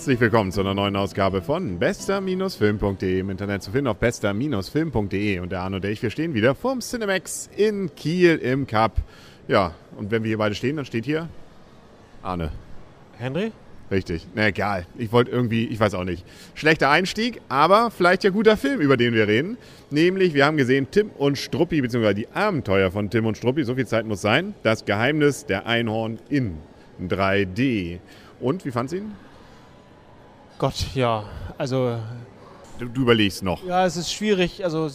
Herzlich willkommen zu einer neuen Ausgabe von bester-film.de im Internet zu finden auf bester-film.de und der Arno und ich, wir stehen wieder vorm Cinemax in Kiel im Cup. Ja, und wenn wir hier beide stehen, dann steht hier Arne. Henry? Richtig. Na egal. Ich wollte irgendwie, ich weiß auch nicht. Schlechter Einstieg, aber vielleicht ja guter Film, über den wir reden. Nämlich, wir haben gesehen Tim und Struppi, beziehungsweise die Abenteuer von Tim und Struppi, so viel Zeit muss sein. Das Geheimnis der Einhorn in 3D. Und wie fand's ihn? Gott, ja. Also. Du, du überlegst noch. Ja, es ist schwierig, also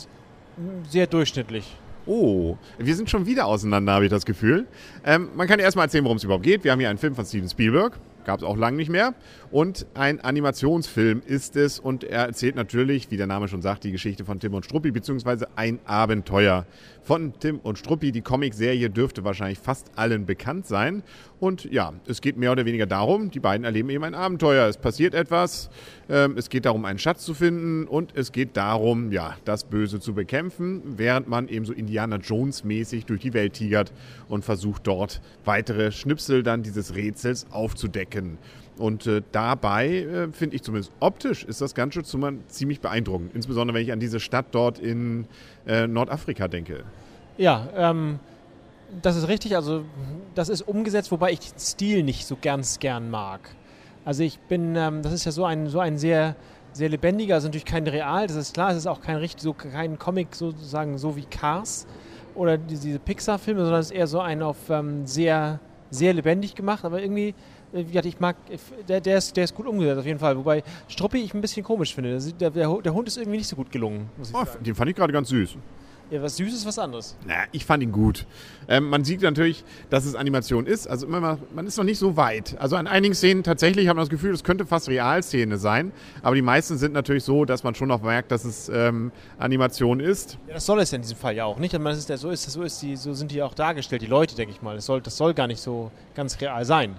sehr durchschnittlich. Oh, wir sind schon wieder auseinander, habe ich das Gefühl. Ähm, man kann erstmal erzählen, worum es überhaupt geht. Wir haben hier einen Film von Steven Spielberg gab es auch lange nicht mehr. Und ein Animationsfilm ist es und er erzählt natürlich, wie der Name schon sagt, die Geschichte von Tim und Struppi, beziehungsweise ein Abenteuer von Tim und Struppi. Die Comicserie dürfte wahrscheinlich fast allen bekannt sein. Und ja, es geht mehr oder weniger darum, die beiden erleben eben ein Abenteuer. Es passiert etwas, ähm, es geht darum, einen Schatz zu finden und es geht darum, ja, das Böse zu bekämpfen, während man eben so Indiana Jones mäßig durch die Welt tigert und versucht dort weitere Schnipsel dann dieses Rätsels aufzudecken. Und äh, dabei äh, finde ich zumindest optisch ist das Ganze ziemlich beeindruckend. Insbesondere wenn ich an diese Stadt dort in äh, Nordafrika denke. Ja, ähm, das ist richtig. Also das ist umgesetzt, wobei ich den Stil nicht so ganz gern mag. Also ich bin, ähm, das ist ja so ein, so ein sehr, sehr lebendiger, also natürlich kein Real, das ist klar, es ist auch kein richtig, so kein Comic sozusagen so wie Cars oder diese Pixar-Filme, sondern es ist eher so ein auf ähm, sehr, sehr lebendig gemacht, aber irgendwie ja, ich mag, der, der, ist, der ist gut umgesetzt auf jeden Fall. Wobei Struppi ich ein bisschen komisch finde. Der, der, der Hund ist irgendwie nicht so gut gelungen. Oh, den fand ich gerade ganz süß. Ja, was süß ist was anderes. Na, ich fand ihn gut. Ähm, man sieht natürlich, dass es Animation ist. Also immer mal, man ist noch nicht so weit. Also an einigen Szenen tatsächlich hat man das Gefühl, es könnte fast Realszene sein. Aber die meisten sind natürlich so, dass man schon noch merkt, dass es ähm, Animation ist. Ja, das soll es ja in diesem Fall ja auch nicht. Man ist, so, ist, so, ist die, so sind die auch dargestellt, die Leute, denke ich mal. Das soll, das soll gar nicht so ganz real sein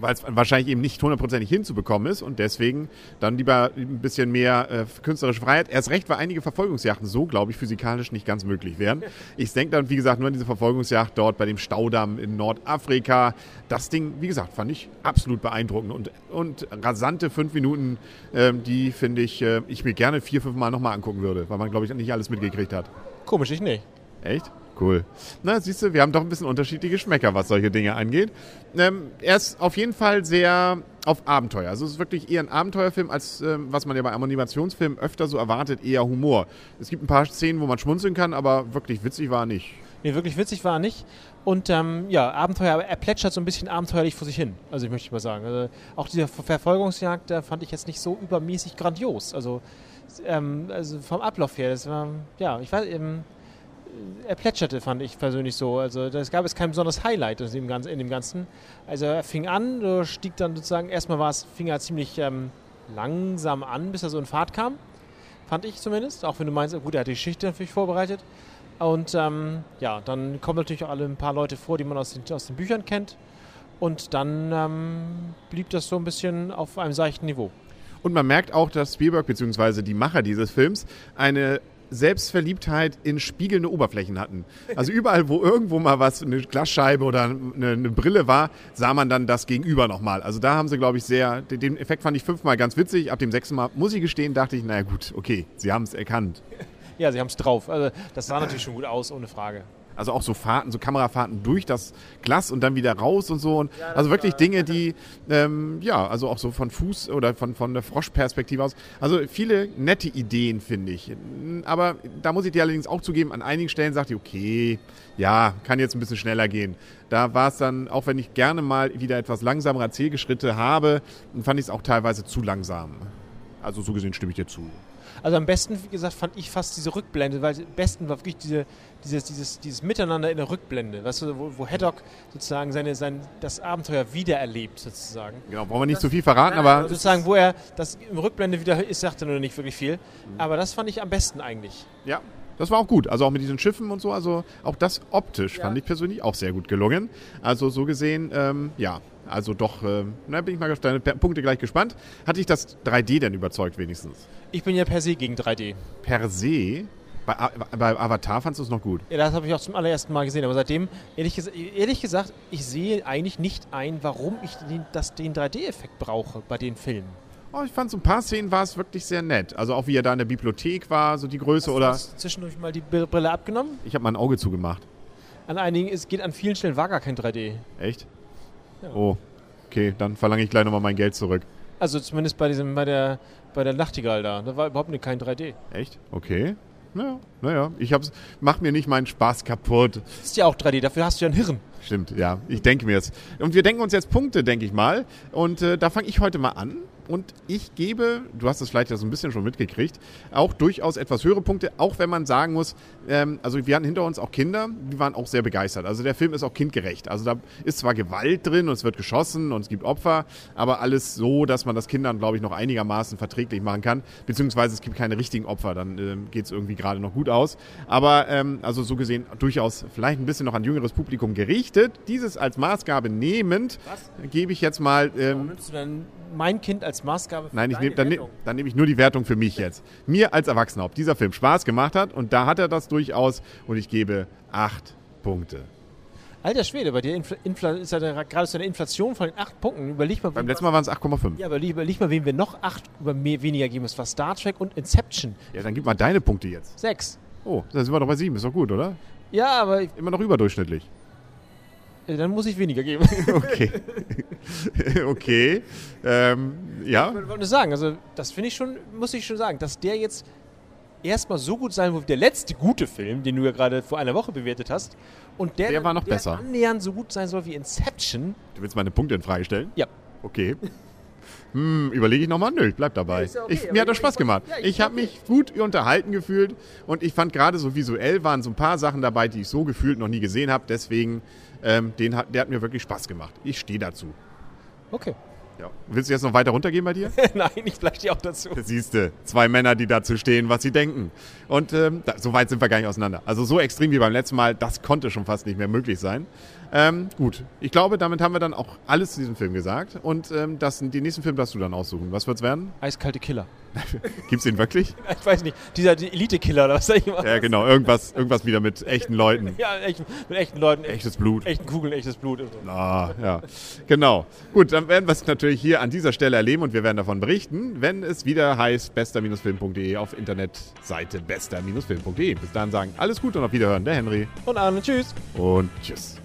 weil es wahrscheinlich eben nicht hundertprozentig hinzubekommen ist und deswegen dann lieber ein bisschen mehr äh, künstlerische Freiheit. Erst recht, weil einige Verfolgungsjachten so, glaube ich, physikalisch nicht ganz möglich wären. Ich denke dann, wie gesagt, nur an diese Verfolgungsjacht dort bei dem Staudamm in Nordafrika. Das Ding, wie gesagt, fand ich absolut beeindruckend und, und rasante fünf Minuten, äh, die finde ich, äh, ich mir gerne vier, fünf Mal nochmal angucken würde, weil man, glaube ich, nicht alles mitgekriegt hat. Komisch, ich nicht. Echt? Cool. Na, siehst du, wir haben doch ein bisschen unterschiedliche Geschmäcker, was solche Dinge angeht. Ähm, er ist auf jeden Fall sehr auf Abenteuer. Also es ist wirklich eher ein Abenteuerfilm, als ähm, was man ja bei Animationsfilmen öfter so erwartet, eher Humor. Es gibt ein paar Szenen, wo man schmunzeln kann, aber wirklich witzig war er nicht. Nee, wirklich witzig war er nicht. Und ähm, ja, Abenteuer, er plätschert so ein bisschen abenteuerlich vor sich hin. Also ich möchte mal sagen. Also, auch diese Verfolgungsjagd, da fand ich jetzt nicht so übermäßig grandios. Also, ähm, also vom Ablauf her, das war, ja, ich weiß, ähm, er plätscherte, fand ich persönlich so. Also es gab es kein besonderes Highlight in dem, Ganzen, in dem Ganzen. Also er fing an, stieg dann sozusagen, erstmal war es, fing er ziemlich ähm, langsam an, bis er so in Fahrt kam. Fand ich zumindest. Auch wenn du meinst, gut, er hat die Geschichte natürlich vorbereitet. Und ähm, ja, dann kommen natürlich auch alle ein paar Leute vor, die man aus den, aus den Büchern kennt. Und dann ähm, blieb das so ein bisschen auf einem seichten Niveau. Und man merkt auch, dass Spielberg bzw. die Macher dieses Films eine Selbstverliebtheit in spiegelnde Oberflächen hatten. Also überall, wo irgendwo mal was, eine Glasscheibe oder eine, eine Brille war, sah man dann das Gegenüber nochmal. Also da haben sie, glaube ich, sehr, den Effekt fand ich fünfmal ganz witzig. Ab dem sechsten Mal, muss ich gestehen, dachte ich, naja gut, okay, sie haben es erkannt. Ja, sie haben es drauf. Also das sah natürlich schon gut aus, ohne Frage. Also auch so Fahrten, so Kamerafahrten durch das Glas und dann wieder raus und so. Und ja, also wirklich Dinge, die, ähm, ja, also auch so von Fuß oder von, von der Froschperspektive aus. Also viele nette Ideen, finde ich. Aber da muss ich dir allerdings auch zugeben, an einigen Stellen sagte ich, okay, ja, kann jetzt ein bisschen schneller gehen. Da war es dann, auch wenn ich gerne mal wieder etwas langsamere Erzählgeschritte habe, fand ich es auch teilweise zu langsam. Also so gesehen stimme ich dir zu. Also am besten, wie gesagt, fand ich fast diese Rückblende, weil am besten war wirklich diese, dieses, dieses, dieses Miteinander in der Rückblende, weißt du, wo, wo Haddock sozusagen seine, sein, das Abenteuer wiedererlebt, sozusagen. Genau, brauchen wir nicht zu so viel verraten, aber. Sozusagen, wo er das im Rückblende wieder ist, sagt er nur nicht wirklich viel. Mhm. Aber das fand ich am besten eigentlich. Ja, das war auch gut. Also auch mit diesen Schiffen und so. Also auch das optisch ja. fand ich persönlich auch sehr gut gelungen. Also so gesehen, ähm, ja. Also doch, äh, na, bin ich mal deine Punkte gleich gespannt. Hat dich das 3D denn überzeugt wenigstens? Ich bin ja per se gegen 3D. Per se? Bei, bei Avatar fandest du es noch gut? Ja, das habe ich auch zum allerersten Mal gesehen. Aber seitdem, ehrlich, ehrlich gesagt, ich sehe eigentlich nicht ein, warum ich den, das, den 3D-Effekt brauche bei den Filmen. Oh, ich fand so ein paar Szenen war es wirklich sehr nett. Also auch wie er da in der Bibliothek war, so die Größe oder. Hast du zwischendurch mal die Brille abgenommen? Ich habe mein Auge zugemacht. An einigen, es geht an vielen Stellen war gar kein 3D. Echt? Ja. Oh, okay, dann verlange ich gleich nochmal mein Geld zurück. Also zumindest bei diesem, bei der, bei der Nachtigall da. Da war überhaupt kein 3D. Echt? Okay. Naja, naja. Ich hab's, mach mir nicht meinen Spaß kaputt. Ist ja auch 3D, dafür hast du ja ein Hirn. Stimmt, ja. Ich denke mir es. Und wir denken uns jetzt Punkte, denke ich mal. Und äh, da fange ich heute mal an. Und ich gebe, du hast es vielleicht ja so ein bisschen schon mitgekriegt, auch durchaus etwas höhere Punkte, auch wenn man sagen muss, ähm, also wir hatten hinter uns auch Kinder, die waren auch sehr begeistert. Also der Film ist auch kindgerecht. Also da ist zwar Gewalt drin und es wird geschossen und es gibt Opfer, aber alles so, dass man das Kindern, glaube ich, noch einigermaßen verträglich machen kann. Beziehungsweise es gibt keine richtigen Opfer, dann ähm, geht es irgendwie gerade noch gut aus. Aber ähm, also so gesehen durchaus vielleicht ein bisschen noch an jüngeres Publikum gerichtet. Dieses als Maßgabe nehmend, Was? gebe ich jetzt mal ähm, Warum nimmst du dann mein Kind als Maßgabe für Nein, ich nehm, dann, ne, dann nehme ich nur die Wertung für mich jetzt. Mir als Erwachsener, ob dieser Film Spaß gemacht hat und da hat er das durchaus und ich gebe acht Punkte. Alter Schwede, bei dir Infl Infl ist ja der- gerade so eine Inflation von den acht Punkten. Überleg mal, Beim letzten Mal waren es 8,5. ja, überleg, überleg mal, wem wir noch acht über mehr, weniger geben. Das war Star Trek und Inception. Ja, dann gib mal deine Punkte jetzt. Sechs. Oh, da sind wir doch bei sieben, ist doch gut, oder? Ja, aber Immer noch überdurchschnittlich. Äh, dann muss ich weniger geben. Okay. okay. Ähm, ja. Ich wollte nur sagen, also das finde ich schon, muss ich schon sagen, dass der jetzt erstmal so gut sein wird wie der letzte gute Film, den du ja gerade vor einer Woche bewertet hast. Und der, Der war noch der besser. annähernd so gut sein soll wie Inception. Du willst meine Punkte in Frage stellen? Ja. Okay. Hm, überlege ich nochmal? Nö, ich bleib dabei. ja okay, ich, mir hat das Spaß gemacht. ja, ich- ich habe mich gut unterhalten gefühlt und ich fand gerade so visuell waren so ein paar Sachen dabei, die ich so gefühlt noch nie gesehen habe. Deswegen, ähm, den hat, der hat mir wirklich Spaß gemacht. Ich stehe dazu. Okay. Ja. Willst du jetzt noch weiter runtergehen bei dir? Nein, ich vielleicht dir auch dazu. Siehste, zwei Männer, die dazu stehen, was sie denken. Und ähm, da, so weit sind wir gar nicht auseinander. Also so extrem wie beim letzten Mal, das konnte schon fast nicht mehr möglich sein. Ähm, gut, ich glaube, damit haben wir dann auch alles zu diesem Film gesagt. Und ähm, das, den nächsten Film darfst du dann aussuchen. Was wird's werden? Eiskalte Killer. Gibt's den wirklich? Ich weiß nicht, dieser die Elite-Killer oder was sag ich mal? Ja, genau, irgendwas, irgendwas wieder mit echten Leuten. Ja, echt, mit echten Leuten, echt, Echtes Blut. echten Kugeln, echtes Blut. Ah, ja, genau. Gut, dann werden wir es natürlich hier an dieser Stelle erleben und wir werden davon berichten, wenn es wieder heißt bester-film.de auf Internetseite bester-film.de. Bis dahin sagen alles Gute und auf Wiederhören, der Henry Und Arne, tschüss. und tschüss.